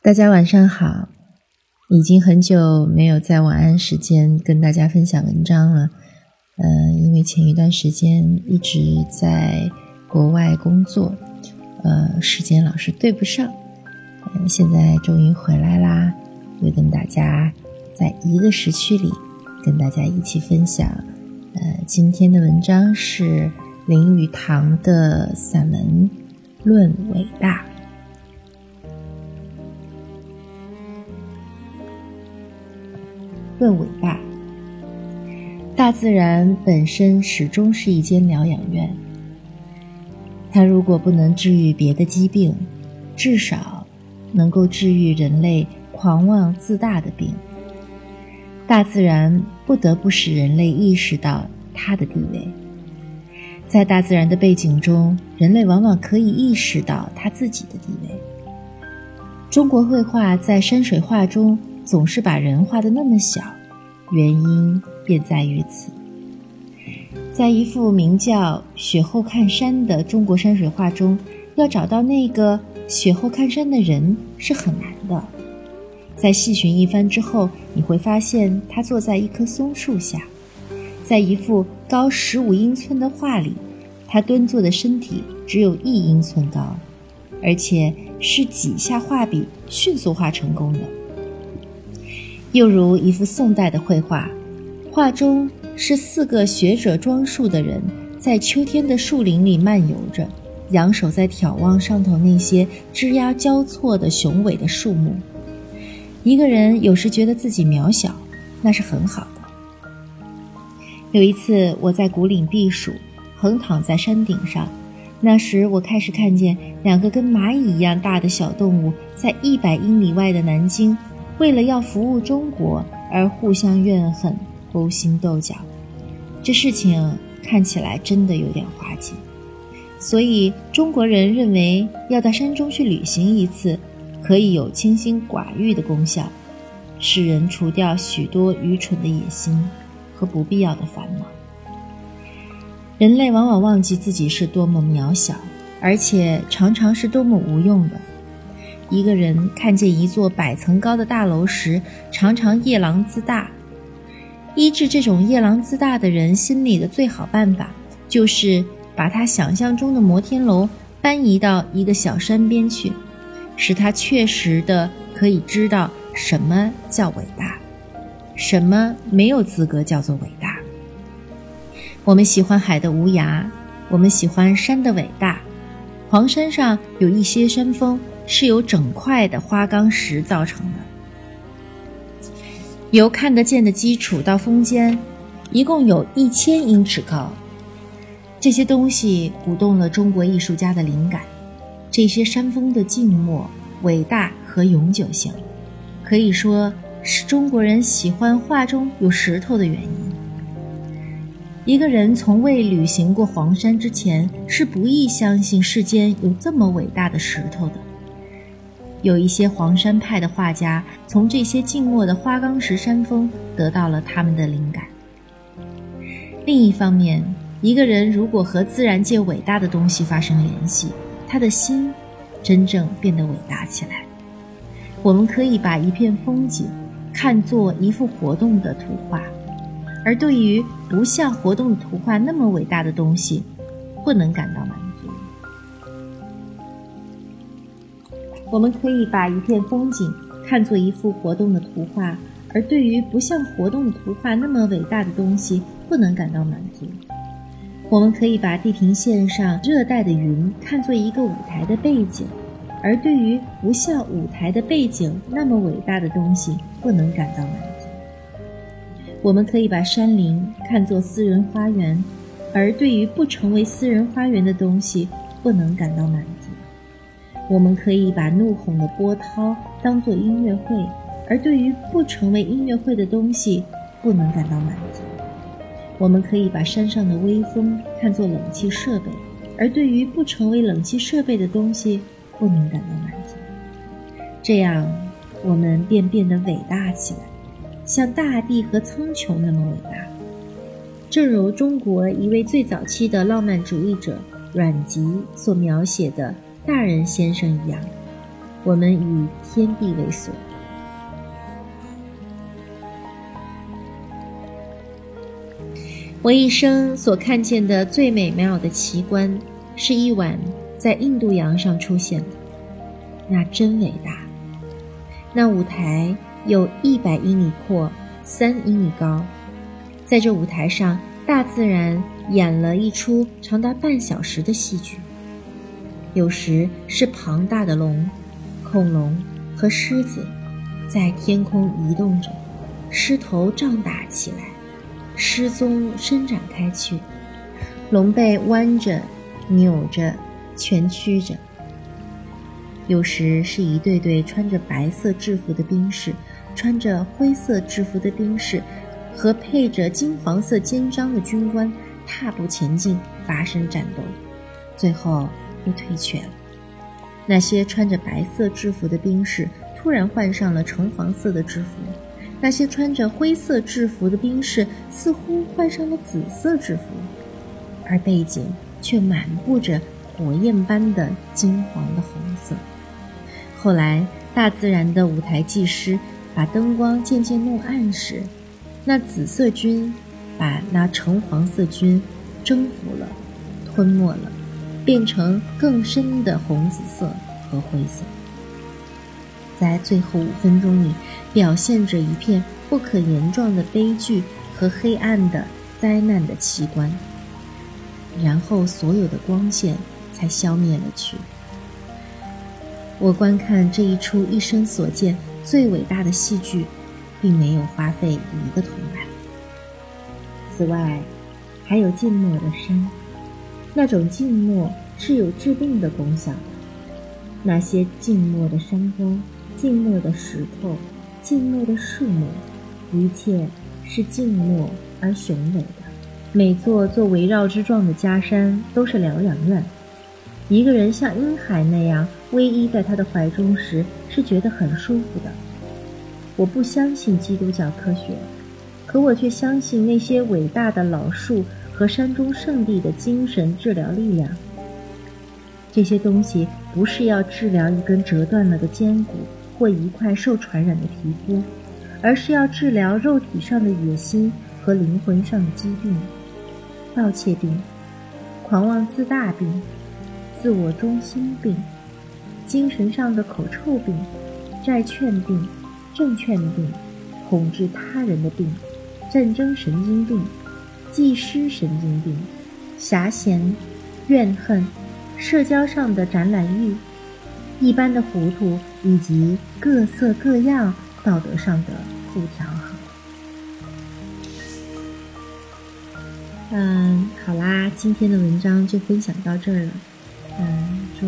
大家晚上好，已经很久没有在晚安时间跟大家分享文章了。呃，因为前一段时间一直在国外工作，呃，时间老是对不上。嗯，现在终于回来啦，又跟大家在一个时区里跟大家一起分享。呃，今天的文章是林语堂的散文《论伟大》。论伟大，大自然本身始终是一间疗养院。它如果不能治愈别的疾病，至少能够治愈人类狂妄自大的病。大自然不得不使人类意识到它的地位。在大自然的背景中，人类往往可以意识到他自己的地位。中国绘画在山水画中。总是把人画的那么小，原因便在于此。在一幅名叫《雪后看山》的中国山水画中，要找到那个雪后看山的人是很难的。在细寻一番之后，你会发现他坐在一棵松树下。在一幅高十五英寸的画里，他蹲坐的身体只有一英寸高，而且是几下画笔迅速画成功的。又如一幅宋代的绘画，画中是四个学者装束的人在秋天的树林里漫游着，仰首在眺望上头那些枝桠交错的雄伟的树木。一个人有时觉得自己渺小，那是很好的。有一次我在古岭避暑，横躺在山顶上，那时我开始看见两个跟蚂蚁一样大的小动物在一百英里外的南京。为了要服务中国而互相怨恨、勾心斗角，这事情看起来真的有点滑稽。所以中国人认为要到山中去旅行一次，可以有清心寡欲的功效，使人除掉许多愚蠢的野心和不必要的烦恼。人类往往忘记自己是多么渺小，而且常常是多么无用的。一个人看见一座百层高的大楼时，常常夜郎自大。医治这种夜郎自大的人心里的最好办法，就是把他想象中的摩天楼搬移到一个小山边去，使他确实的可以知道什么叫伟大，什么没有资格叫做伟大。我们喜欢海的无涯，我们喜欢山的伟大。黄山上有一些山峰。是由整块的花岗石造成的，由看得见的基础到峰尖，一共有一千英尺高。这些东西鼓动了中国艺术家的灵感。这些山峰的静默、伟大和永久性，可以说是中国人喜欢画中有石头的原因。一个人从未旅行过黄山之前，是不易相信世间有这么伟大的石头的。有一些黄山派的画家从这些静默的花岗石山峰得到了他们的灵感。另一方面，一个人如果和自然界伟大的东西发生联系，他的心真正变得伟大起来。我们可以把一片风景看作一幅活动的图画，而对于不像活动的图画那么伟大的东西，不能感到满足。我们可以把一片风景看作一幅活动的图画，而对于不像活动图画那么伟大的东西，不能感到满足。我们可以把地平线上热带的云看作一个舞台的背景，而对于不像舞台的背景那么伟大的东西，不能感到满足。我们可以把山林看作私人花园，而对于不成为私人花园的东西，不能感到满足。我们可以把怒吼的波涛当作音乐会，而对于不成为音乐会的东西，不能感到满足。我们可以把山上的微风看作冷气设备，而对于不成为冷气设备的东西，不能感到满足。这样，我们便变得伟大起来，像大地和苍穹那么伟大。正如中国一位最早期的浪漫主义者阮籍所描写的。大人先生一样，我们与天地为所。我一生所看见的最美妙的奇观，是一晚在印度洋上出现的，那真伟大。那舞台有一百英里阔，三英里高，在这舞台上，大自然演了一出长达半小时的戏剧。有时是庞大的龙、恐龙和狮子在天空移动着，狮头胀大起来。狮鬃伸展开去，龙背弯着、扭着、蜷曲着。有时是一对对穿着白色制服的兵士，穿着灰色制服的兵士和配着金黄色肩章的军官踏步前进，发生战斗，最后退却了。那些穿着白色制服的兵士突然换上了橙黄色的制服。那些穿着灰色制服的兵士似乎换上了紫色制服，而背景却满布着火焰般的金黄的红色。后来，大自然的舞台技师把灯光渐渐弄暗时，那紫色军把那橙黄色军征服了、吞没了，变成更深的红紫色和灰色。在最后五分钟里，表现着一片不可言状的悲剧和黑暗的灾难的奇观。然后，所有的光线才消灭了去。我观看这一出一生所见最伟大的戏剧，并没有花费一个铜板。此外，还有静默的山，那种静默是有治病的功效的。那些静默的山峰。静默的石头，静默的树木，一切是静默而雄伟的。每座做围绕之状的家山都是疗养院。一个人像婴孩那样偎依在他的怀中时，是觉得很舒服的。我不相信基督教科学，可我却相信那些伟大的老树和山中圣地的精神治疗力量。这些东西不是要治疗一根折断了的肩骨。或一块受传染的皮肤，而是要治疗肉体上的野心和灵魂上的疾病、盗窃病、狂妄自大病、自我中心病、精神上的口臭病、债券病、证券病、统治他人的病、战争神经病、技师神经病、狭嫌、怨恨、社交上的展览欲。一般的糊涂，以及各色各样道德上的不调和。嗯，好啦，今天的文章就分享到这儿了。嗯，祝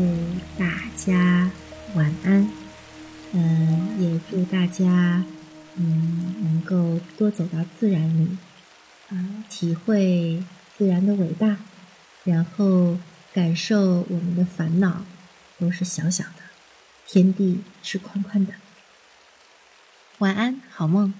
大家晚安。嗯，也祝大家嗯能够多走到自然里，啊，体会自然的伟大，然后感受我们的烦恼都是小小的。天地是宽宽的。晚安，好梦。